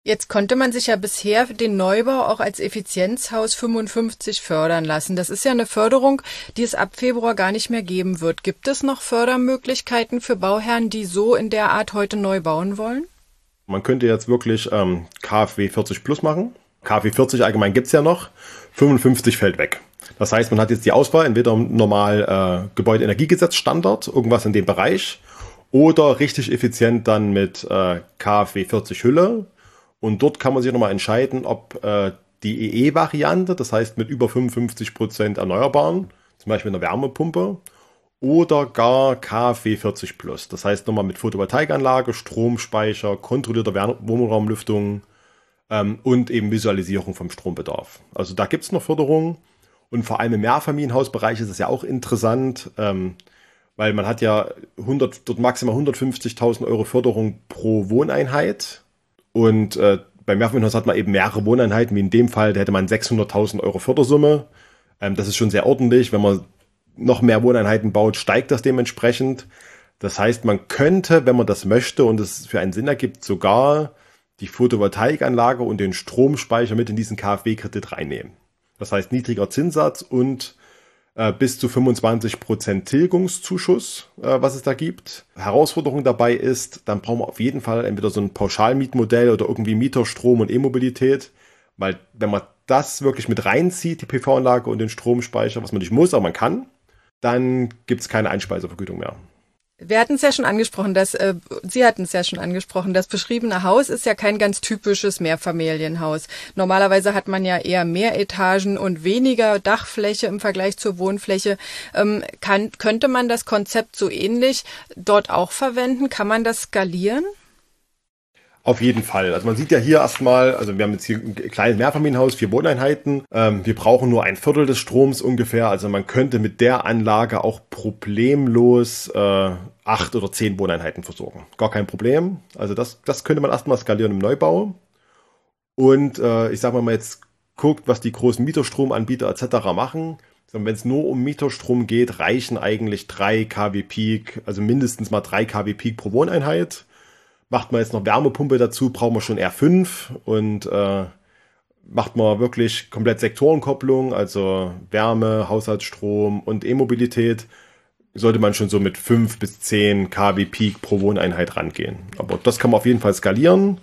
Jetzt konnte man sich ja bisher den Neubau auch als Effizienzhaus 55 fördern lassen. Das ist ja eine Förderung, die es ab Februar gar nicht mehr geben wird. Gibt es noch Fördermöglichkeiten für Bauherren, die so in der Art heute neu bauen wollen? Man könnte jetzt wirklich ähm, KfW 40 plus machen. KfW 40 allgemein gibt's ja noch. 55 fällt weg. Das heißt, man hat jetzt die Auswahl, entweder normal äh, Gebäudeenergiegesetz Standard, irgendwas in dem Bereich, oder richtig effizient dann mit äh, KfW 40 Hülle und dort kann man sich nochmal entscheiden, ob äh, die EE-Variante, das heißt mit über 55 Prozent Erneuerbaren, zum Beispiel eine Wärmepumpe, oder gar KfW 40 Plus. Das heißt nochmal mit Photovoltaikanlage, Stromspeicher, kontrollierter Wohnraumlüftung ähm, und eben Visualisierung vom Strombedarf. Also da gibt's noch Förderungen. Und vor allem im Mehrfamilienhausbereich ist es ja auch interessant, ähm, weil man hat ja 100, dort maximal 150.000 Euro Förderung pro Wohneinheit. Und äh, beim Mehrfamilienhaus hat man eben mehrere Wohneinheiten, wie in dem Fall, da hätte man 600.000 Euro Fördersumme. Ähm, das ist schon sehr ordentlich. Wenn man noch mehr Wohneinheiten baut, steigt das dementsprechend. Das heißt, man könnte, wenn man das möchte und es für einen Sinn ergibt, sogar die Photovoltaikanlage und den Stromspeicher mit in diesen KfW-Kredit reinnehmen. Das heißt niedriger Zinssatz und äh, bis zu 25% Tilgungszuschuss, äh, was es da gibt. Herausforderung dabei ist, dann brauchen wir auf jeden Fall entweder so ein Pauschalmietmodell oder irgendwie Mieter, Strom und E-Mobilität, weil wenn man das wirklich mit reinzieht, die PV-Anlage und den Stromspeicher, was man nicht muss, aber man kann, dann gibt es keine Einspeisevergütung mehr. Wir hatten es ja schon angesprochen, dass äh, Sie hatten es ja schon angesprochen, das beschriebene Haus ist ja kein ganz typisches Mehrfamilienhaus. Normalerweise hat man ja eher mehr Etagen und weniger Dachfläche im Vergleich zur Wohnfläche. Ähm, kann, könnte man das Konzept so ähnlich dort auch verwenden? Kann man das skalieren? Auf jeden Fall. Also man sieht ja hier erstmal, also wir haben jetzt hier ein kleines Mehrfamilienhaus, vier Wohneinheiten. Ähm, wir brauchen nur ein Viertel des Stroms ungefähr. Also man könnte mit der Anlage auch problemlos äh, acht oder zehn Wohneinheiten versorgen. Gar kein Problem. Also das, das könnte man erstmal skalieren im Neubau. Und äh, ich sag mal, man jetzt guckt, was die großen Mieterstromanbieter etc. machen. Wenn es nur um Mieterstrom geht, reichen eigentlich drei kW Peak, also mindestens mal drei kW Peak pro Wohneinheit macht man jetzt noch Wärmepumpe dazu, brauchen wir schon R5 und äh, macht man wirklich komplett Sektorenkopplung, also Wärme, Haushaltsstrom und E-Mobilität, sollte man schon so mit 5 bis 10 kW Peak pro Wohneinheit rangehen. Aber das kann man auf jeden Fall skalieren.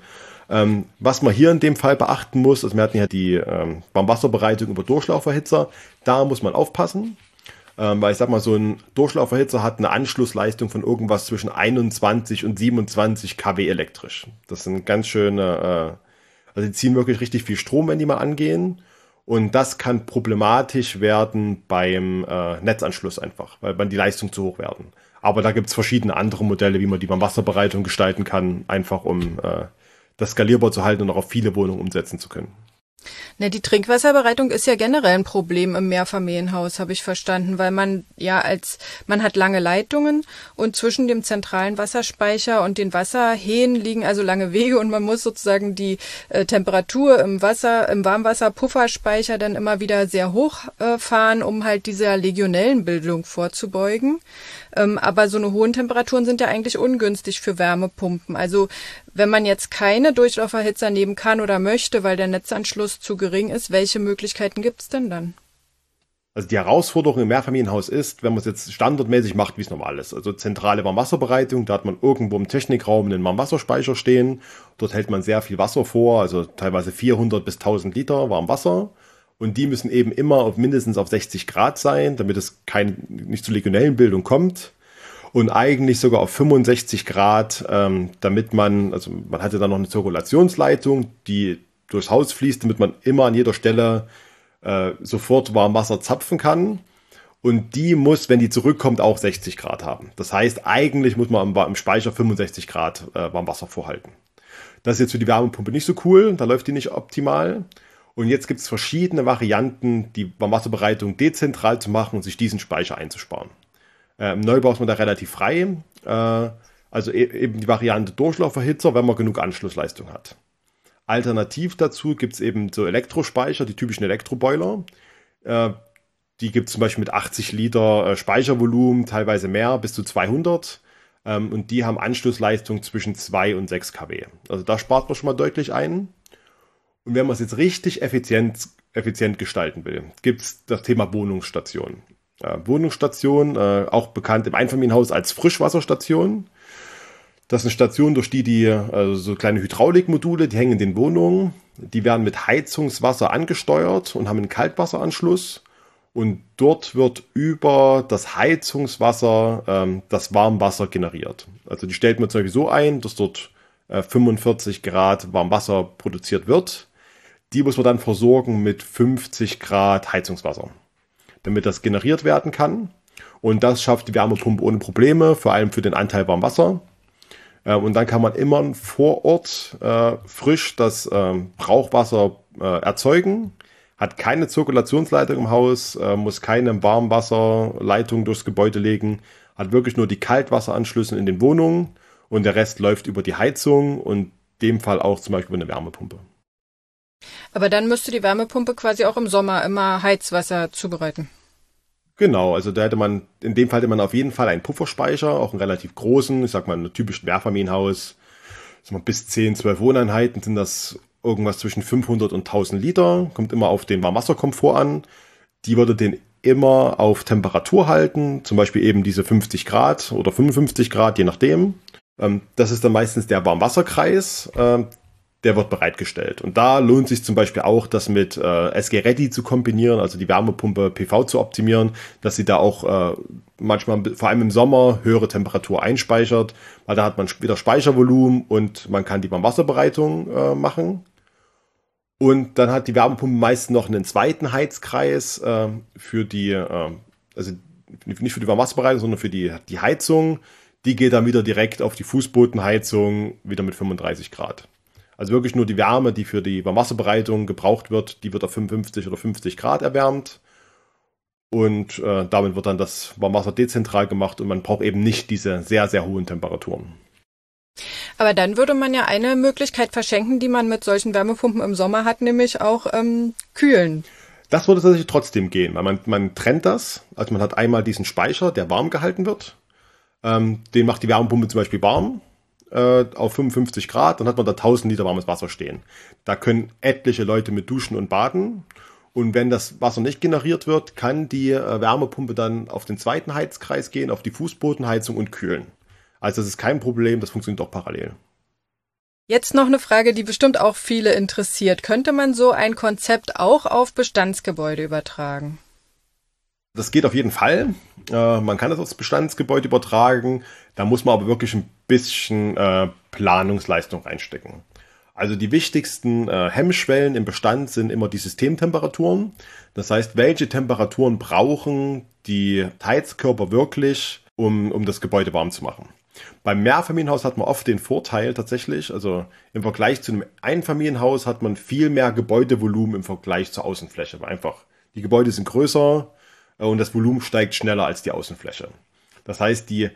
Ähm, was man hier in dem Fall beachten muss, also wir hatten ja die ähm, Warmwasserbereitung über Durchlauferhitzer, da muss man aufpassen. Ähm, weil ich sag mal, so ein Durchlauferhitzer hat eine Anschlussleistung von irgendwas zwischen 21 und 27 kW elektrisch. Das sind ganz schöne, äh, also die ziehen wirklich richtig viel Strom, wenn die mal angehen. Und das kann problematisch werden beim äh, Netzanschluss einfach, weil dann die Leistung zu hoch werden. Aber da gibt's verschiedene andere Modelle, wie man die beim Wasserbereitung gestalten kann, einfach um äh, das skalierbar zu halten und auch auf viele Wohnungen umsetzen zu können. Ne, die Trinkwasserbereitung ist ja generell ein Problem im Mehrfamilienhaus, habe ich verstanden, weil man ja als man hat lange Leitungen und zwischen dem zentralen Wasserspeicher und den Wasserhähnen liegen also lange Wege und man muss sozusagen die äh, Temperatur im Wasser im Warmwasserpufferspeicher dann immer wieder sehr hoch äh, fahren, um halt dieser Legionellenbildung vorzubeugen. Ähm, aber so eine hohen Temperaturen sind ja eigentlich ungünstig für Wärmepumpen. Also wenn man jetzt keine Durchlauferhitzer nehmen kann oder möchte, weil der Netzanschluss zu gering ist, welche Möglichkeiten gibt es denn dann? Also die Herausforderung im Mehrfamilienhaus ist, wenn man es jetzt standardmäßig macht, wie es normal ist. Also zentrale Warmwasserbereitung, da hat man irgendwo im Technikraum einen Warmwasserspeicher stehen. Dort hält man sehr viel Wasser vor, also teilweise 400 bis 1000 Liter Warmwasser. Und die müssen eben immer auf mindestens auf 60 Grad sein, damit es kein, nicht zu Legionellenbildung kommt und eigentlich sogar auf 65 Grad, ähm, damit man, also man hatte dann noch eine Zirkulationsleitung, die durchs Haus fließt, damit man immer an jeder Stelle äh, sofort Warmwasser zapfen kann. Und die muss, wenn die zurückkommt, auch 60 Grad haben. Das heißt, eigentlich muss man im, im Speicher 65 Grad äh, Warmwasser vorhalten. Das ist jetzt für die Wärmepumpe nicht so cool, da läuft die nicht optimal. Und jetzt gibt es verschiedene Varianten, die Warmwasserbereitung dezentral zu machen und sich diesen Speicher einzusparen. Im Neubau ist man da relativ frei. Äh, also e eben die Variante Durchlauferhitzer, wenn man genug Anschlussleistung hat. Alternativ dazu gibt es eben so Elektrospeicher, die typischen Elektroboiler. Äh, die gibt es zum Beispiel mit 80 Liter äh, Speichervolumen, teilweise mehr, bis zu 200. Ähm, und die haben Anschlussleistung zwischen 2 und 6 kW. Also da spart man schon mal deutlich ein. Und wenn man es jetzt richtig effizient, effizient gestalten will, gibt es das Thema Wohnungsstation. Äh, Wohnungsstation, äh, auch bekannt im Einfamilienhaus als Frischwasserstation. Das sind Stationen, durch die die, also so kleine Hydraulikmodule, die hängen in den Wohnungen. Die werden mit Heizungswasser angesteuert und haben einen Kaltwasseranschluss. Und dort wird über das Heizungswasser ähm, das Warmwasser generiert. Also die stellt man zum Beispiel so ein, dass dort äh, 45 Grad Warmwasser produziert wird. Die muss man dann versorgen mit 50 Grad Heizungswasser, damit das generiert werden kann. Und das schafft die Wärmepumpe ohne Probleme, vor allem für den Anteil Warmwasser. Äh, und dann kann man immer vor Ort äh, frisch das äh, Brauchwasser äh, erzeugen hat keine Zirkulationsleitung im Haus, äh, muss keine Warmwasserleitung durchs Gebäude legen, hat wirklich nur die Kaltwasseranschlüsse in den Wohnungen und der Rest läuft über die Heizung und dem Fall auch zum Beispiel über eine Wärmepumpe. Aber dann müsste die Wärmepumpe quasi auch im Sommer immer Heizwasser zubereiten. Genau, also da hätte man, in dem Fall hätte man auf jeden Fall einen Pufferspeicher, auch einen relativ großen, ich sag mal, ein typisches Mehrfamilienhaus, bis 10, 12 Wohneinheiten sind das irgendwas zwischen 500 und 1000 Liter, kommt immer auf den Warmwasserkomfort an. Die würde den immer auf Temperatur halten, zum Beispiel eben diese 50 Grad oder 55 Grad, je nachdem. Ähm, das ist dann meistens der Warmwasserkreis. Der wird bereitgestellt. Und da lohnt sich zum Beispiel auch, das mit äh, SG Ready zu kombinieren, also die Wärmepumpe PV zu optimieren, dass sie da auch äh, manchmal, vor allem im Sommer, höhere Temperatur einspeichert, weil da hat man wieder Speichervolumen und man kann die Warmwasserbereitung äh, machen. Und dann hat die Wärmepumpe meist noch einen zweiten Heizkreis äh, für die, äh, also nicht für die Warmwasserbereitung, sondern für die, die Heizung. Die geht dann wieder direkt auf die Fußbodenheizung, wieder mit 35 Grad. Also wirklich nur die Wärme, die für die Warmwasserbereitung gebraucht wird, die wird auf 55 oder 50 Grad erwärmt. Und äh, damit wird dann das Warmwasser dezentral gemacht und man braucht eben nicht diese sehr, sehr hohen Temperaturen. Aber dann würde man ja eine Möglichkeit verschenken, die man mit solchen Wärmepumpen im Sommer hat, nämlich auch ähm, kühlen. Das würde tatsächlich trotzdem gehen, weil man, man trennt das. Also man hat einmal diesen Speicher, der warm gehalten wird. Ähm, den macht die Wärmepumpe zum Beispiel warm äh, auf 55 Grad, dann hat man da 1000 Liter warmes Wasser stehen. Da können etliche Leute mit duschen und baden. Und wenn das Wasser nicht generiert wird, kann die äh, Wärmepumpe dann auf den zweiten Heizkreis gehen, auf die Fußbodenheizung und kühlen. Also das ist kein Problem, das funktioniert auch parallel. Jetzt noch eine Frage, die bestimmt auch viele interessiert. Könnte man so ein Konzept auch auf Bestandsgebäude übertragen? Das geht auf jeden Fall. Äh, man kann das aufs Bestandsgebäude übertragen. Da muss man aber wirklich ein bisschen äh, Planungsleistung reinstecken. Also die wichtigsten äh, Hemmschwellen im Bestand sind immer die Systemtemperaturen. Das heißt, welche Temperaturen brauchen die Heizkörper wirklich, um, um das Gebäude warm zu machen. Beim Mehrfamilienhaus hat man oft den Vorteil tatsächlich, also im Vergleich zu einem Einfamilienhaus hat man viel mehr Gebäudevolumen im Vergleich zur Außenfläche, einfach die Gebäude sind größer, äh, und das Volumen steigt schneller als die Außenfläche. Das heißt, die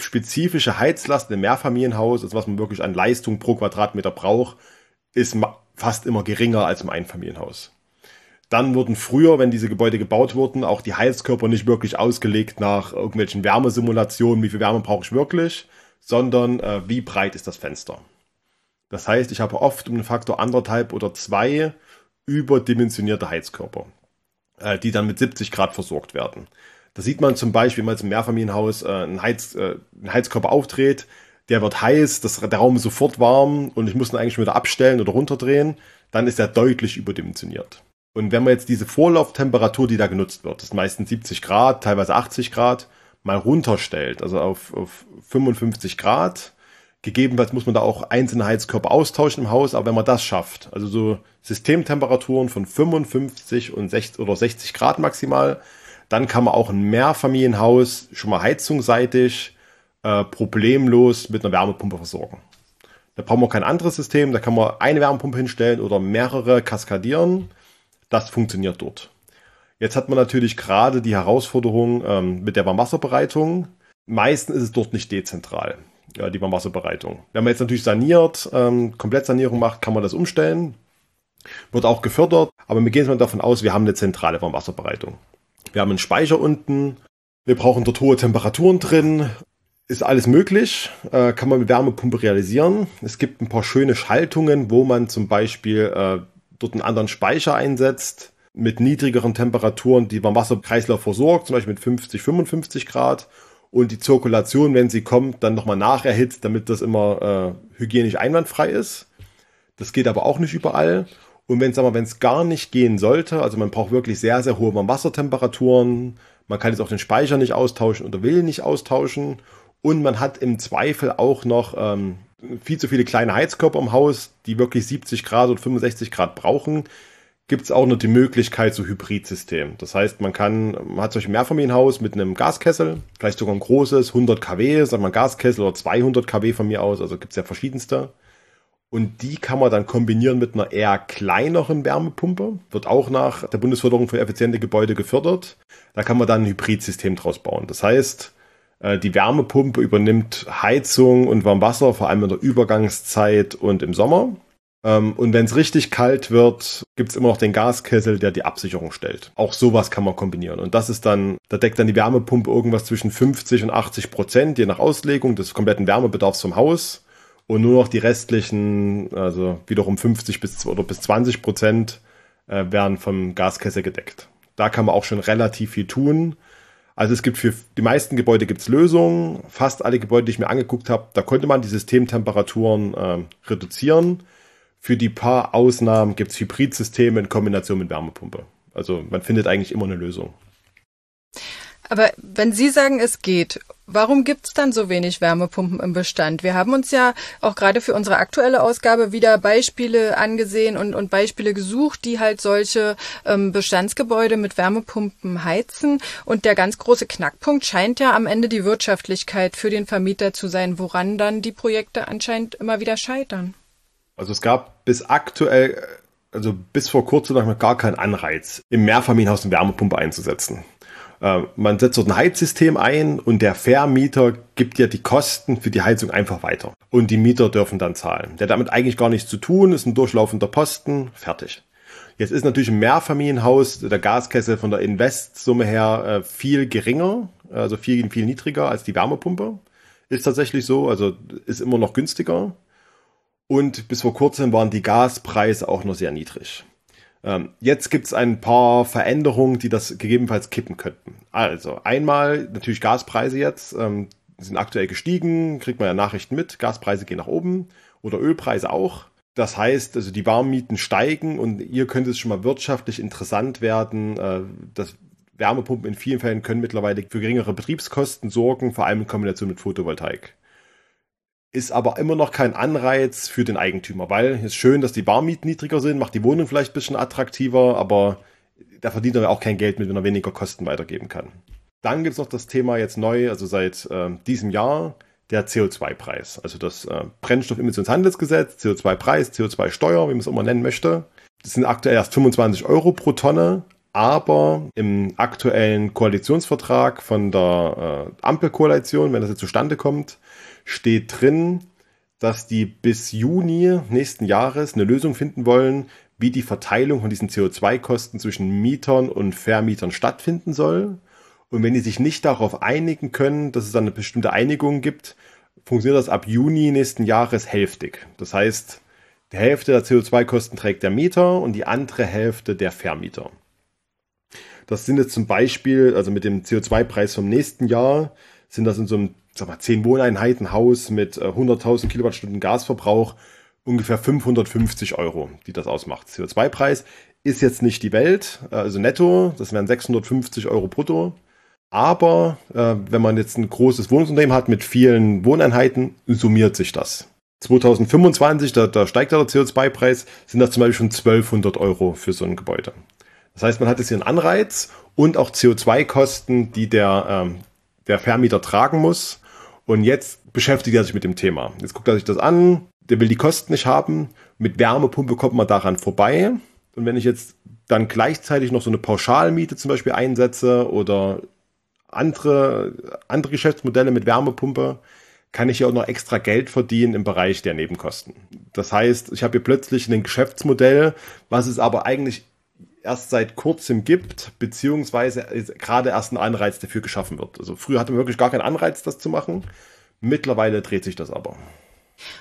spezifische Heizlast im Mehrfamilienhaus, also was man wirklich an Leistung pro Quadratmeter braucht, ist fast immer geringer als im Einfamilienhaus. Dann wurden früher, wenn diese Gebäude gebaut wurden, auch die Heizkörper nicht wirklich ausgelegt nach irgendwelchen Wärmesimulationen, wie viel Wärme brauche ich wirklich, sondern äh, wie breit ist das Fenster. Das heißt, ich habe oft um einen Faktor anderthalb oder zwei überdimensionierte Heizkörper äh, die dann mit 70 Grad versorgt werden. Da sieht man zum Beispiel, wenn man jetzt im Mehrfamilienhaus äh, einen, Heiz, äh, einen Heizkörper aufdreht, der wird heiß, das, der Raum ist sofort warm und ich muss ihn eigentlich schon wieder abstellen oder runterdrehen, dann ist er deutlich überdimensioniert. Und wenn man jetzt diese Vorlauftemperatur, die da genutzt wird, das ist meistens 70 Grad, teilweise 80 Grad, mal runterstellt, also auf, auf 55 Grad, Gegebenenfalls muss man da auch einzelne Heizkörper austauschen im Haus, aber wenn man das schafft, also so Systemtemperaturen von 55 und 60 oder 60 Grad maximal, dann kann man auch ein Mehrfamilienhaus schon mal heizungsseitig äh, problemlos mit einer Wärmepumpe versorgen. Da brauchen wir kein anderes System, da kann man eine Wärmepumpe hinstellen oder mehrere kaskadieren. Das funktioniert dort. Jetzt hat man natürlich gerade die Herausforderung ähm, mit der Warmwasserbereitung. Meistens ist es dort nicht dezentral ja, die Warmwasserbereitung. Wenn man jetzt natürlich saniert, ähm, Komplettsanierung macht, kann man das umstellen. Wird auch gefördert, aber wir gehen mal davon aus, wir haben eine zentrale Warmwasserbereitung. Wir haben einen Speicher unten, wir brauchen dort hohe Temperaturen drin. Ist alles möglich, äh, kann man mit Wärmepumpe realisieren. Es gibt ein paar schöne Schaltungen, wo man zum Beispiel äh, dort einen anderen Speicher einsetzt mit niedrigeren Temperaturen, die beim Wasserkreislauf versorgt, zum Beispiel mit 50, 55 Grad und die Zirkulation, wenn sie kommt, dann nochmal nacherhitzt, damit das immer äh, hygienisch einwandfrei ist. Das geht aber auch nicht überall. Und wenn es gar nicht gehen sollte, also man braucht wirklich sehr, sehr hohe Wassertemperaturen, man kann jetzt auch den Speicher nicht austauschen oder will nicht austauschen und man hat im Zweifel auch noch ähm, viel zu viele kleine Heizkörper im Haus, die wirklich 70 Grad oder 65 Grad brauchen, gibt es auch noch die Möglichkeit zu Hybridsystem. Das heißt, man kann, man hat solch ein Mehrfamilienhaus mit einem Gaskessel, vielleicht sogar ein großes, 100 kW, sagt man Gaskessel oder 200 kW von mir aus, also gibt es ja verschiedenste. Und die kann man dann kombinieren mit einer eher kleineren Wärmepumpe. Wird auch nach der Bundesförderung für effiziente Gebäude gefördert. Da kann man dann ein Hybridsystem draus bauen. Das heißt, äh, die Wärmepumpe übernimmt Heizung und Warmwasser, vor allem in der Übergangszeit und im Sommer. Ähm, und wenn es richtig kalt wird, gibt es immer noch den Gaskessel, der die Absicherung stellt. Auch sowas kann man kombinieren. Und das ist dann, da deckt dann die Wärmepumpe irgendwas zwischen 50 und 80 Prozent, je nach Auslegung des kompletten Wärmebedarfs vom Haus und nur noch die restlichen, also wiederum 50 bis oder bis 20 Prozent äh, werden vom Gaskessel gedeckt. Da kann man auch schon relativ viel tun. Also es gibt für die meisten Gebäude gibt's Lösungen. Fast alle Gebäude, die ich mir angeguckt habe, da konnte man die Systemtemperaturen äh, reduzieren. Für die paar Ausnahmen gibt's Hybridsysteme in Kombination mit Wärmepumpe. Also man findet eigentlich immer eine Lösung. Aber wenn Sie sagen, es geht, warum gibt's dann so wenig Wärmepumpen im Bestand? Wir haben uns ja auch gerade für unsere aktuelle Ausgabe wieder Beispiele angesehen und, und Beispiele gesucht, die halt solche ähm, Bestandsgebäude mit Wärmepumpen heizen. Und der ganz große Knackpunkt scheint ja am Ende die Wirtschaftlichkeit für den Vermieter zu sein, woran dann die Projekte anscheinend immer wieder scheitern. Also es gab bis aktuell, also bis vor kurzem noch gar keinen Anreiz, im Mehrfamilienhaus eine Wärmepumpe einzusetzen. Äh, man setzt dort ein Heizsystem ein und der Vermieter gibt ja die Kosten für die Heizung einfach weiter. Und die Mieter dürfen dann zahlen. Der hat damit eigentlich gar nichts zu tun, ist ein durchlaufender Posten, fertig. Jetzt ist natürlich ein Mehrfamilienhaus der Gaskessel von der Investsumme her äh, viel geringer, also viel, viel niedriger als die Wärmepumpe. Ist tatsächlich so, also ist immer noch günstiger. Und bis vor kurzem waren die Gaspreise auch noch sehr niedrig. Ähm, jetzt gibt es ein paar Veränderungen, die das gegebenenfalls kippen könnten. Also einmal natürlich Gaspreise jetzt, ähm, sind aktuell gestiegen, kriegt man ja Nachrichten mit, Gaspreise gehen nach oben oder Ölpreise auch. Das heißt, also die Warmmieten steigen und hier könnte es schon mal wirtschaftlich interessant werden. Äh, das Wärmepumpen in vielen Fällen können mittlerweile für geringere Betriebskosten sorgen, vor allem in Kombination mit Photovoltaik ist aber immer noch kein Anreiz für den Eigentümer, weil es ist schön, dass die Barmieten niedriger sind, macht die Wohnung vielleicht ein bisschen attraktiver, aber da verdient er auch kein Geld mit, wenn er weniger Kosten weitergeben kann. Dann gibt es noch das Thema jetzt neu, also seit äh, diesem Jahr, der CO2-Preis. Also das äh, Brennstoffemissionshandelsgesetz, CO2-Preis, CO2-Steuer, wie man es immer nennen möchte. Das sind aktuell erst 25 Euro pro Tonne, aber im aktuellen Koalitionsvertrag von der äh, Ampelkoalition, wenn das jetzt zustande kommt, steht drin, dass die bis Juni nächsten Jahres eine Lösung finden wollen, wie die Verteilung von diesen CO2-Kosten zwischen Mietern und Vermietern stattfinden soll. Und wenn die sich nicht darauf einigen können, dass es dann eine bestimmte Einigung gibt, funktioniert das ab Juni nächsten Jahres hälftig. Das heißt, die Hälfte der CO2-Kosten trägt der Mieter und die andere Hälfte der Vermieter. Das sind jetzt zum Beispiel, also mit dem CO2-Preis vom nächsten Jahr, sind das in so einem sag mal, 10 Wohneinheiten Haus mit 100.000 äh, Kilowattstunden Gasverbrauch ungefähr 550 Euro, die das ausmacht. CO2-Preis ist jetzt nicht die Welt, äh, also netto, das wären 650 Euro brutto. Aber äh, wenn man jetzt ein großes Wohnungsunternehmen hat mit vielen Wohneinheiten, summiert sich das. 2025, da, da steigt der CO2-Preis, sind das zum Beispiel schon 1200 Euro für so ein Gebäude. Das heißt, man hat jetzt hier einen Anreiz und auch CO2-Kosten, die der, ähm, der Vermieter tragen muss. Und jetzt beschäftigt er sich mit dem Thema. Jetzt guckt er sich das an, der will die Kosten nicht haben. Mit Wärmepumpe kommt man daran vorbei. Und wenn ich jetzt dann gleichzeitig noch so eine Pauschalmiete zum Beispiel einsetze oder andere, andere Geschäftsmodelle mit Wärmepumpe, kann ich ja auch noch extra Geld verdienen im Bereich der Nebenkosten. Das heißt, ich habe hier plötzlich ein Geschäftsmodell, was es aber eigentlich erst seit kurzem gibt, beziehungsweise gerade erst ein Anreiz dafür geschaffen wird. Also früher hatte man wirklich gar keinen Anreiz, das zu machen. Mittlerweile dreht sich das aber.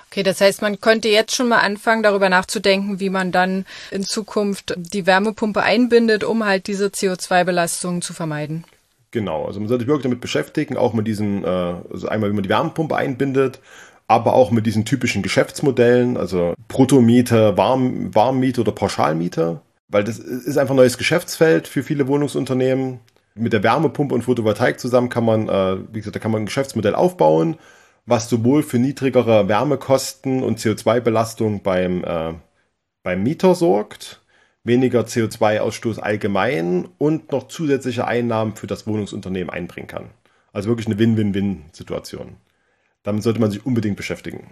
Okay, das heißt, man könnte jetzt schon mal anfangen, darüber nachzudenken, wie man dann in Zukunft die Wärmepumpe einbindet, um halt diese CO2-Belastungen zu vermeiden. Genau, also man sollte sich wirklich damit beschäftigen, auch mit diesen, äh, also einmal wie man die Wärmepumpe einbindet, aber auch mit diesen typischen Geschäftsmodellen, also Bruttomiete, Warm, Warmmiete oder Pauschalmiete, weil das ist einfach ein neues Geschäftsfeld für viele Wohnungsunternehmen. Mit der Wärmepumpe und Photovoltaik zusammen kann man, äh, wie gesagt, da kann man ein Geschäftsmodell aufbauen, was sowohl für niedrigere Wärmekosten und CO2-Belastung beim, äh, beim Mieter sorgt, weniger CO2-Ausstoß allgemein und noch zusätzliche Einnahmen für das Wohnungsunternehmen einbringen kann. Also wirklich eine Win-Win-Win-Situation. Damit sollte man sich unbedingt beschäftigen.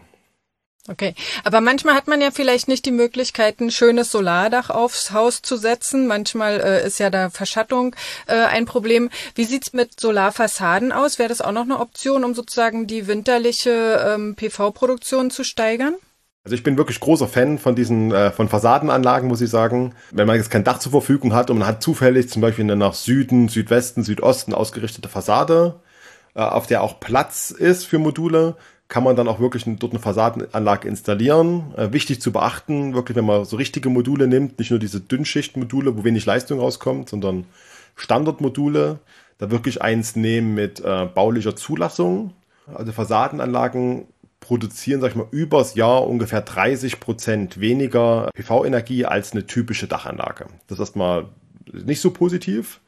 Okay, aber manchmal hat man ja vielleicht nicht die Möglichkeit, ein schönes Solardach aufs Haus zu setzen. Manchmal äh, ist ja da Verschattung äh, ein Problem. Wie sieht's mit Solarfassaden aus? Wäre das auch noch eine Option, um sozusagen die winterliche ähm, PV-Produktion zu steigern? Also ich bin wirklich großer Fan von diesen äh, von Fassadenanlagen, muss ich sagen. Wenn man jetzt kein Dach zur Verfügung hat und man hat zufällig zum Beispiel eine nach Süden, Südwesten, Südosten ausgerichtete Fassade, äh, auf der auch Platz ist für Module, kann man dann auch wirklich dort eine Fassadenanlage installieren. Äh, wichtig zu beachten, wirklich, wenn man so richtige Module nimmt, nicht nur diese Dünnschichtmodule, wo wenig Leistung rauskommt, sondern Standardmodule, da wirklich eins nehmen mit äh, baulicher Zulassung. Also Fassadenanlagen produzieren, sag ich mal, übers Jahr ungefähr 30 Prozent weniger PV-Energie als eine typische Dachanlage. Das ist erstmal nicht so positiv.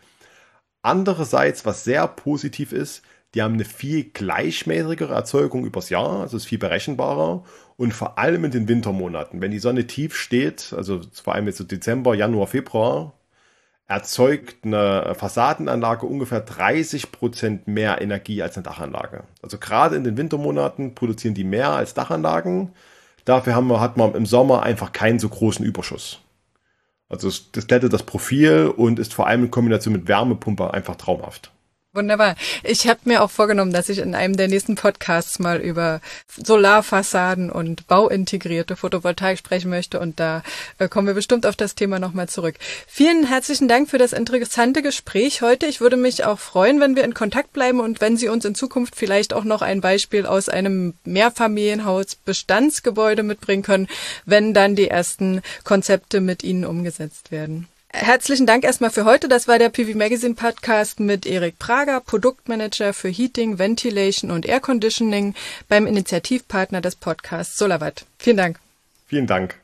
Andererseits, was sehr positiv ist, die haben eine viel gleichmäßigere Erzeugung übers Jahr, also ist viel berechenbarer und vor allem in den Wintermonaten, wenn die Sonne tief steht, also vor allem jetzt so Dezember, Januar, Februar, erzeugt eine Fassadenanlage ungefähr 30 Prozent mehr Energie als eine Dachanlage. Also gerade in den Wintermonaten produzieren die mehr als Dachanlagen. Dafür haben wir, hat man im Sommer einfach keinen so großen Überschuss. Also das glättet das Profil und ist vor allem in Kombination mit Wärmepumpe einfach traumhaft. Wunderbar. Ich habe mir auch vorgenommen, dass ich in einem der nächsten Podcasts mal über Solarfassaden und bauintegrierte Photovoltaik sprechen möchte und da äh, kommen wir bestimmt auf das Thema nochmal zurück. Vielen herzlichen Dank für das interessante Gespräch heute. Ich würde mich auch freuen, wenn wir in Kontakt bleiben und wenn Sie uns in Zukunft vielleicht auch noch ein Beispiel aus einem Mehrfamilienhaus Bestandsgebäude mitbringen können, wenn dann die ersten Konzepte mit Ihnen umgesetzt werden. Herzlichen Dank erstmal für heute. Das war der PV Magazine Podcast mit Erik Prager, Produktmanager für Heating, Ventilation und Air Conditioning beim Initiativpartner des Podcasts Solarwatt. Vielen Dank. Vielen Dank.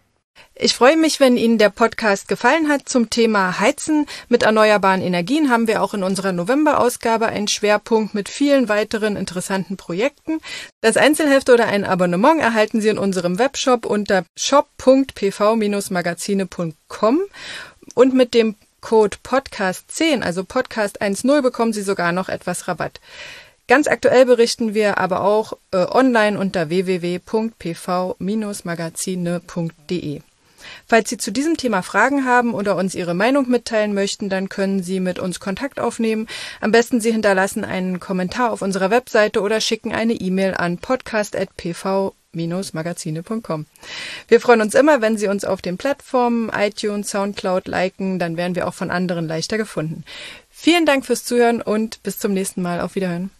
Ich freue mich, wenn Ihnen der Podcast gefallen hat. Zum Thema Heizen mit erneuerbaren Energien haben wir auch in unserer November-Ausgabe einen Schwerpunkt mit vielen weiteren interessanten Projekten. Das Einzelheft oder ein Abonnement erhalten Sie in unserem Webshop unter shop.pv-magazine.com und mit dem Code Podcast10, also Podcast 1.0, bekommen Sie sogar noch etwas Rabatt. Ganz aktuell berichten wir aber auch äh, online unter www.pv-magazine.de. Falls Sie zu diesem Thema Fragen haben oder uns Ihre Meinung mitteilen möchten, dann können Sie mit uns Kontakt aufnehmen. Am besten Sie hinterlassen einen Kommentar auf unserer Webseite oder schicken eine E-Mail an podcast.pv magazine.com. Wir freuen uns immer, wenn Sie uns auf den Plattformen iTunes, Soundcloud liken, dann werden wir auch von anderen leichter gefunden. Vielen Dank fürs Zuhören und bis zum nächsten Mal. Auf Wiederhören.